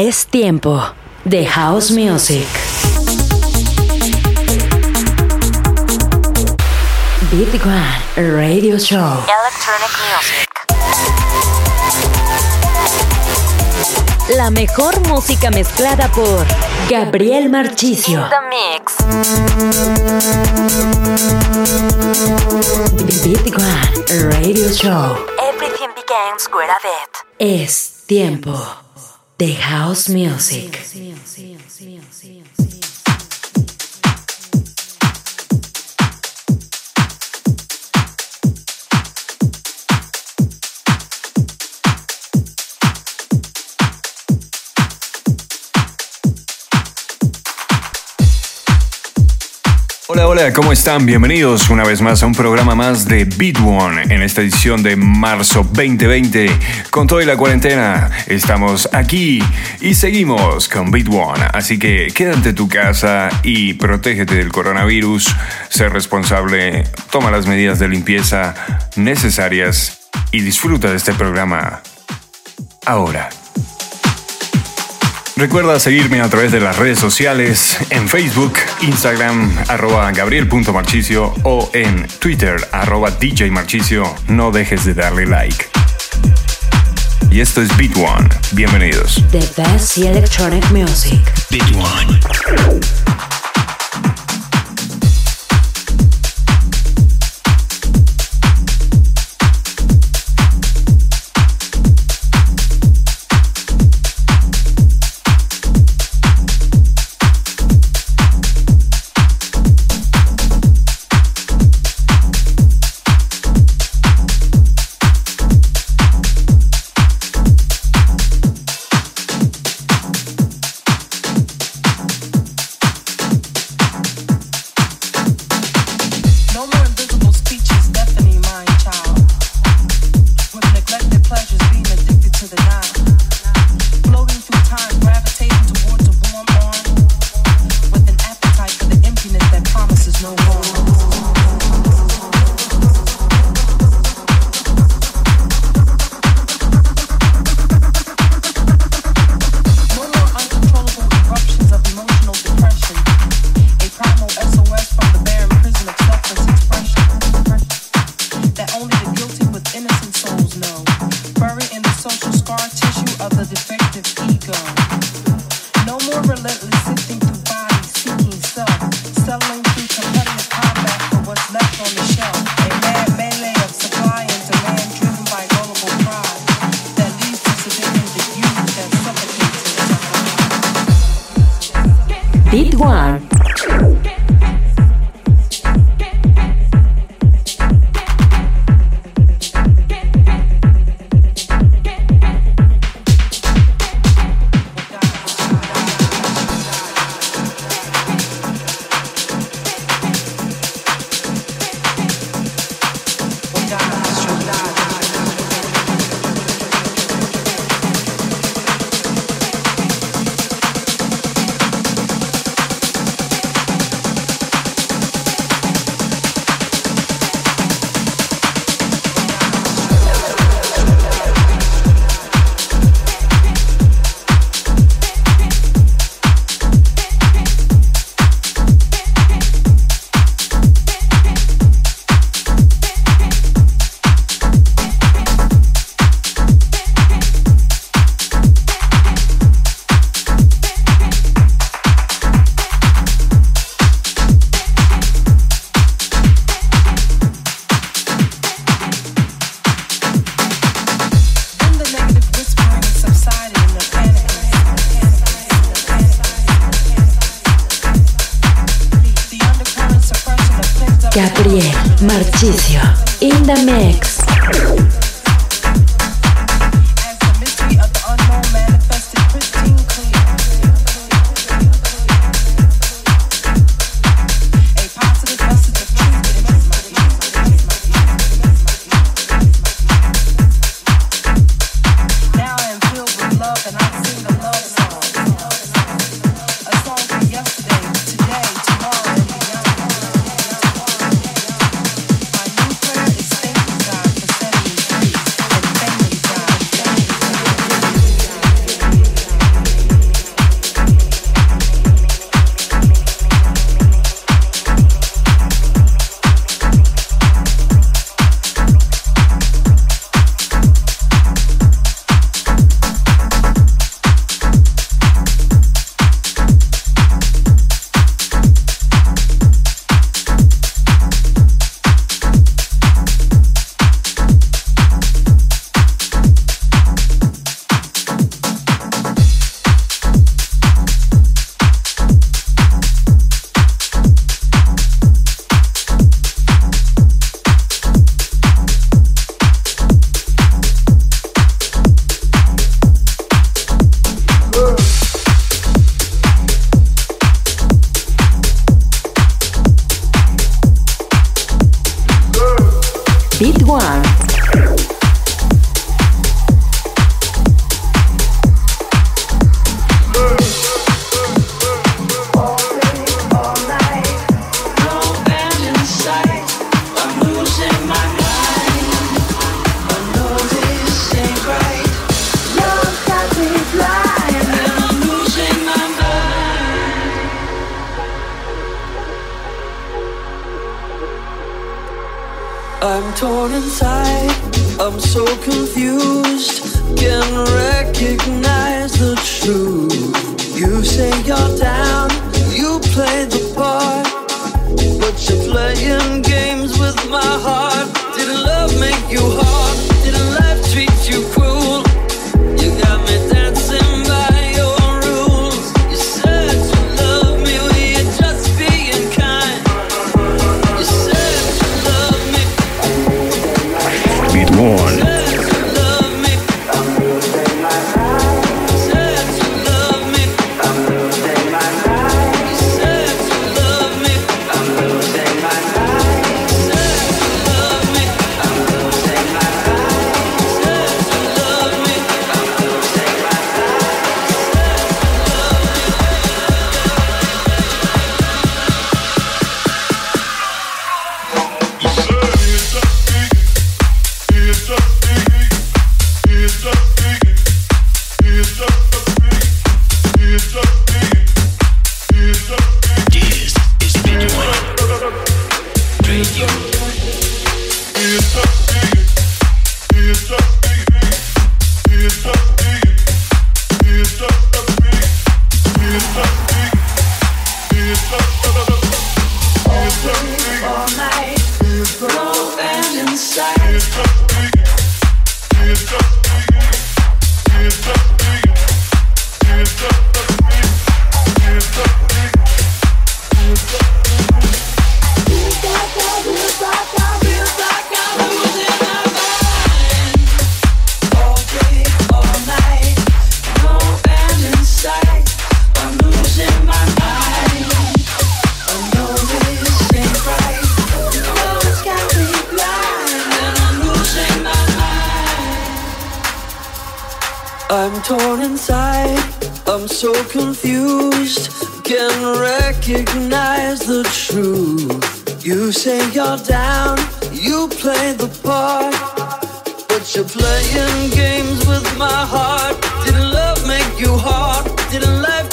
Es tiempo de House Music. Beat One Radio Show. Electronic Music. La mejor música mezclada por Gabriel Marchicio. In the mix. Beat One Radio Show. Everything begins with a beat. Es tiempo de house music. Hola, hola, ¿cómo están? Bienvenidos una vez más a un programa más de Beat One en esta edición de marzo 2020. Con toda la cuarentena, estamos aquí y seguimos con Beat One. Así que quédate en tu casa y protégete del coronavirus. Sé responsable, toma las medidas de limpieza necesarias y disfruta de este programa. Ahora. Recuerda seguirme a través de las redes sociales en Facebook, Instagram, arroba gabriel.marchicio o en Twitter, arroba DJ No dejes de darle like. Y esto es Beat One. Bienvenidos. The best electronic music. Beat One. Jesse.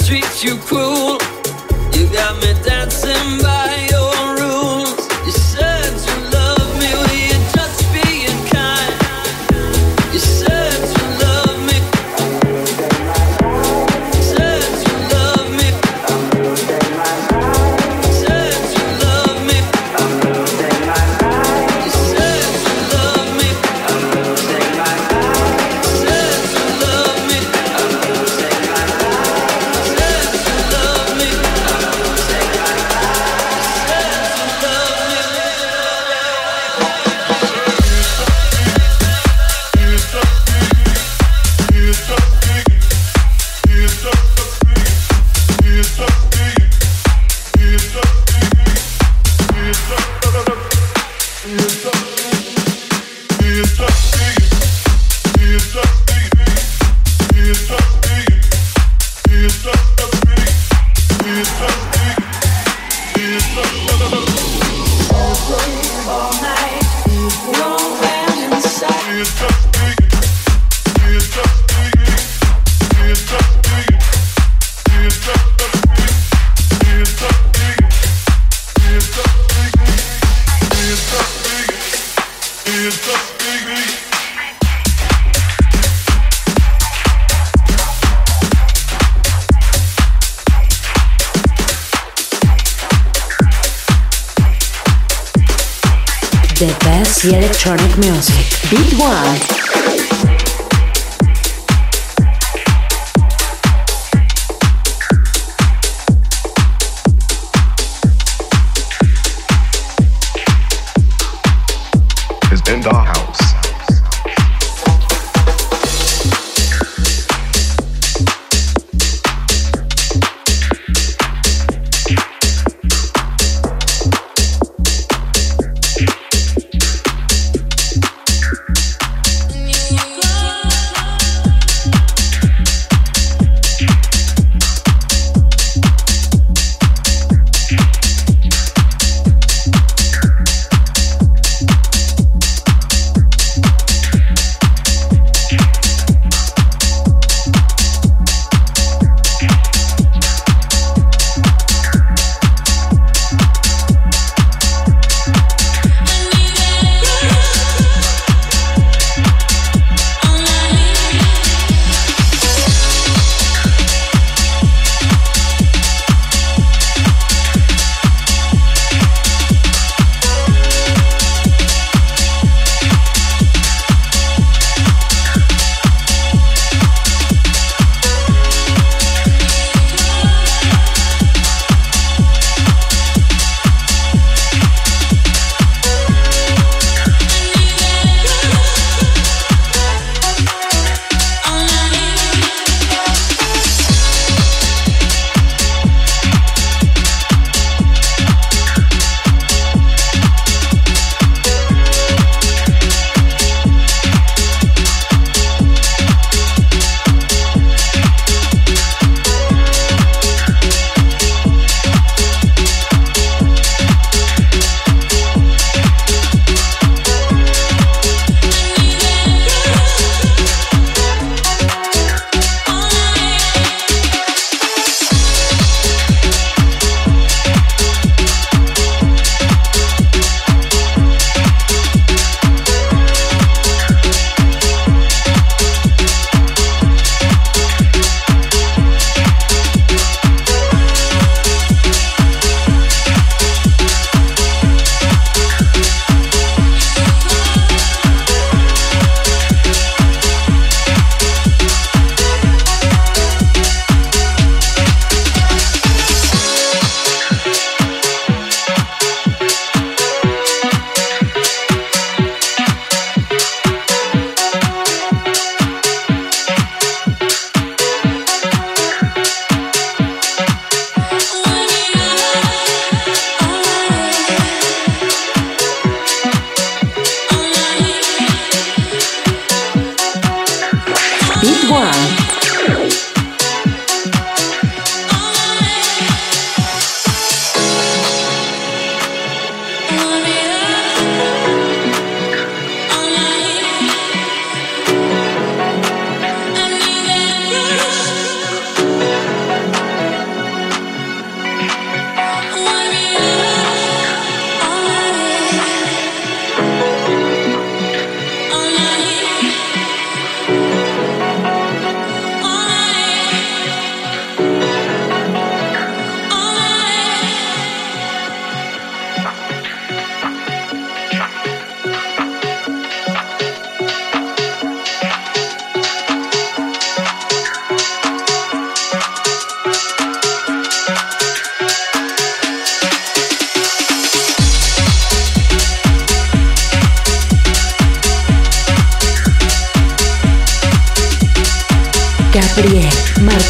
treat you cruel. You got me dancing by Music. Big One.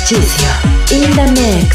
Marchisio in the mix.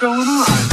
going on?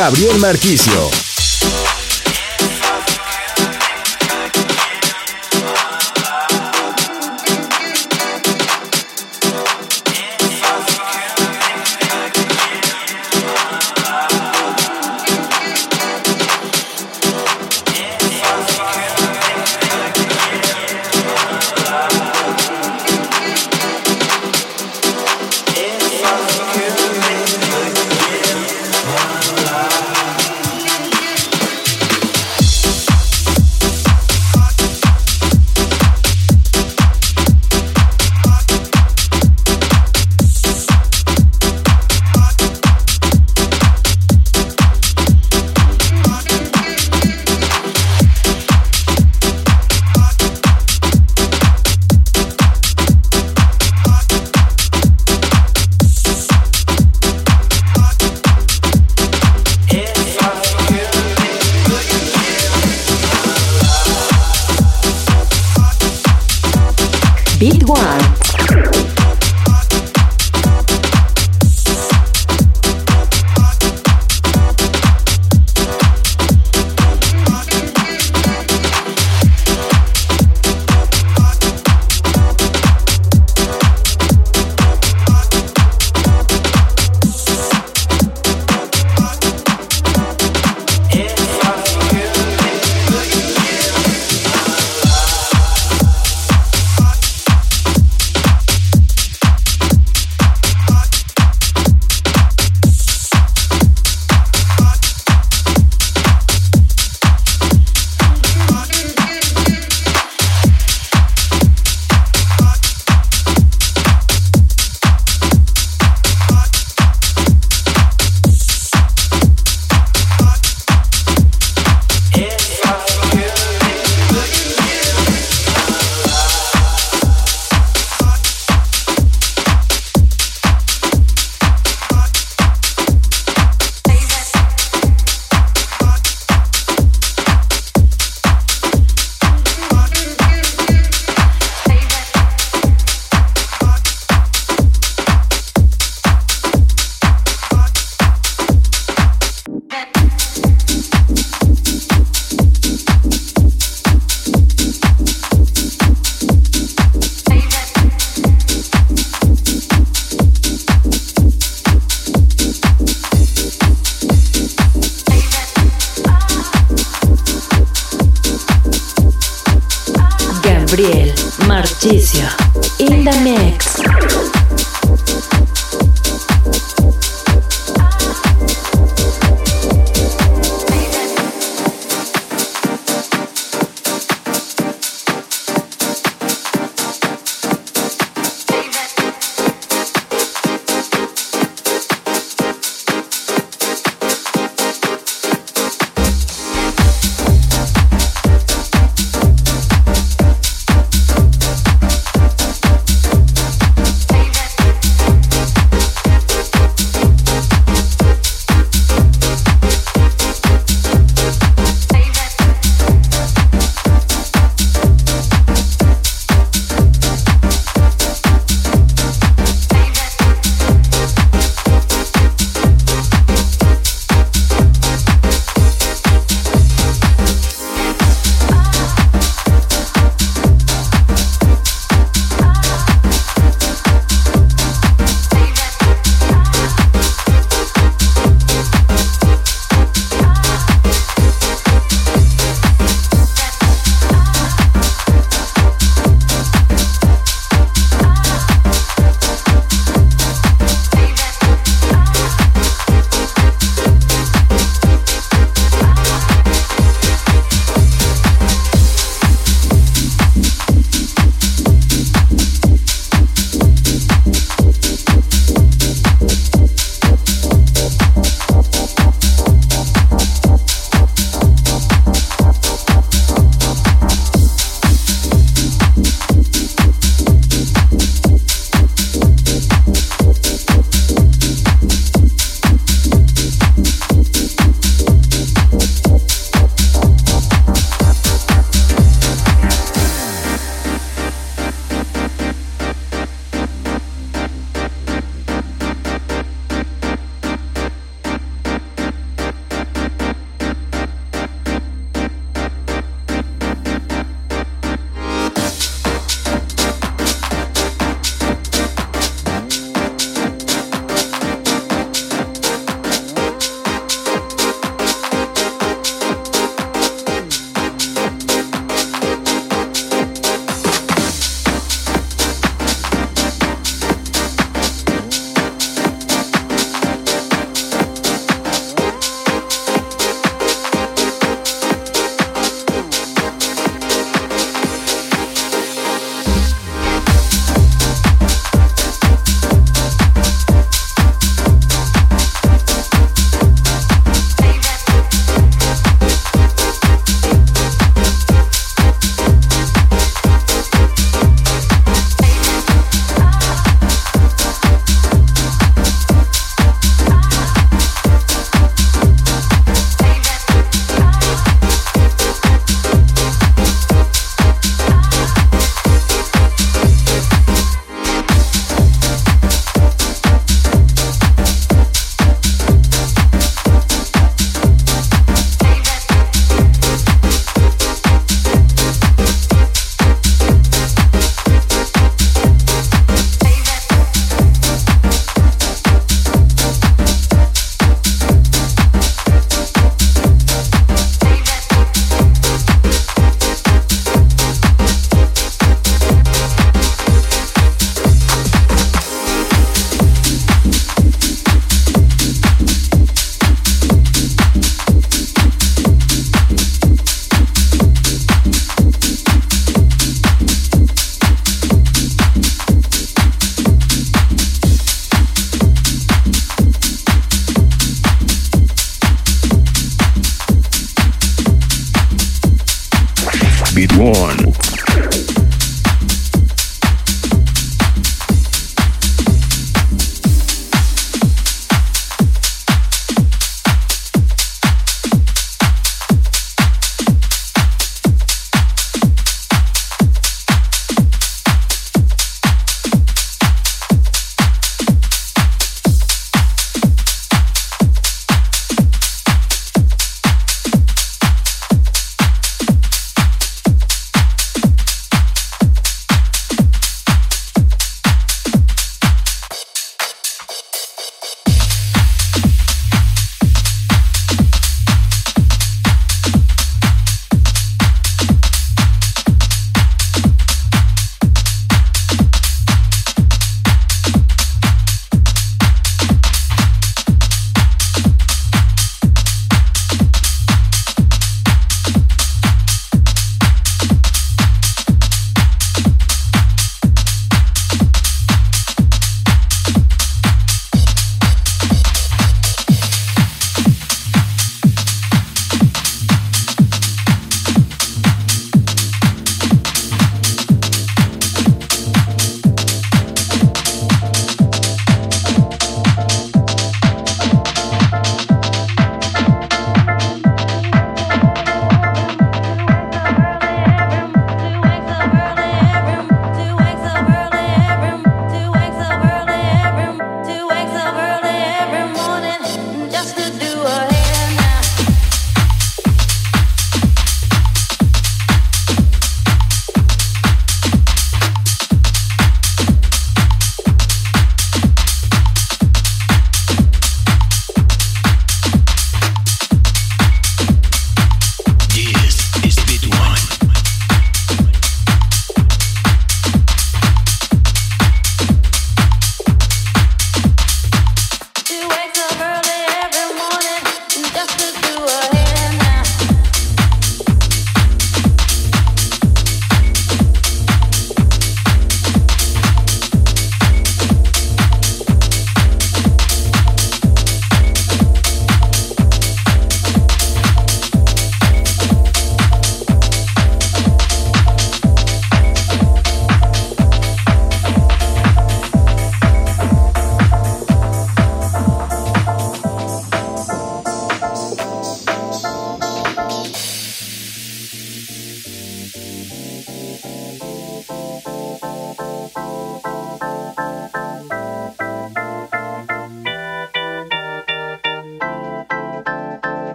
Gabriel Marquicio.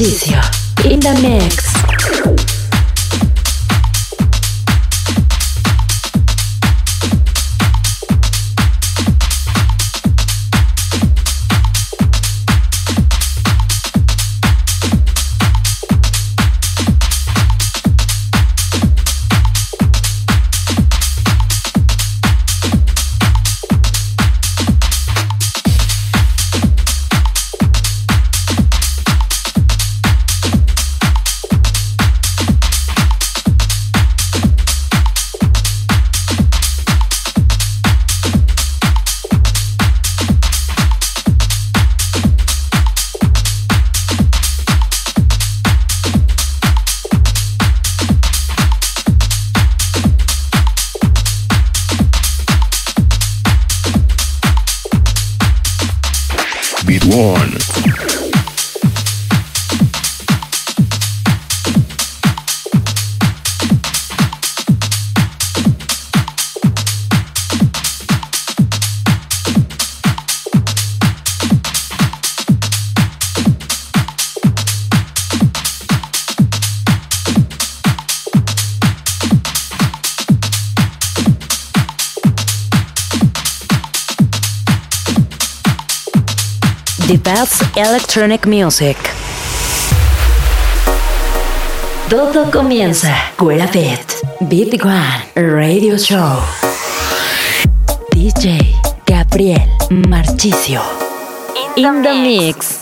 Marchicio electronic music. Todo comienza. Cuela. Beat One Radio Show. DJ Gabriel Marchicio. In, the, mix.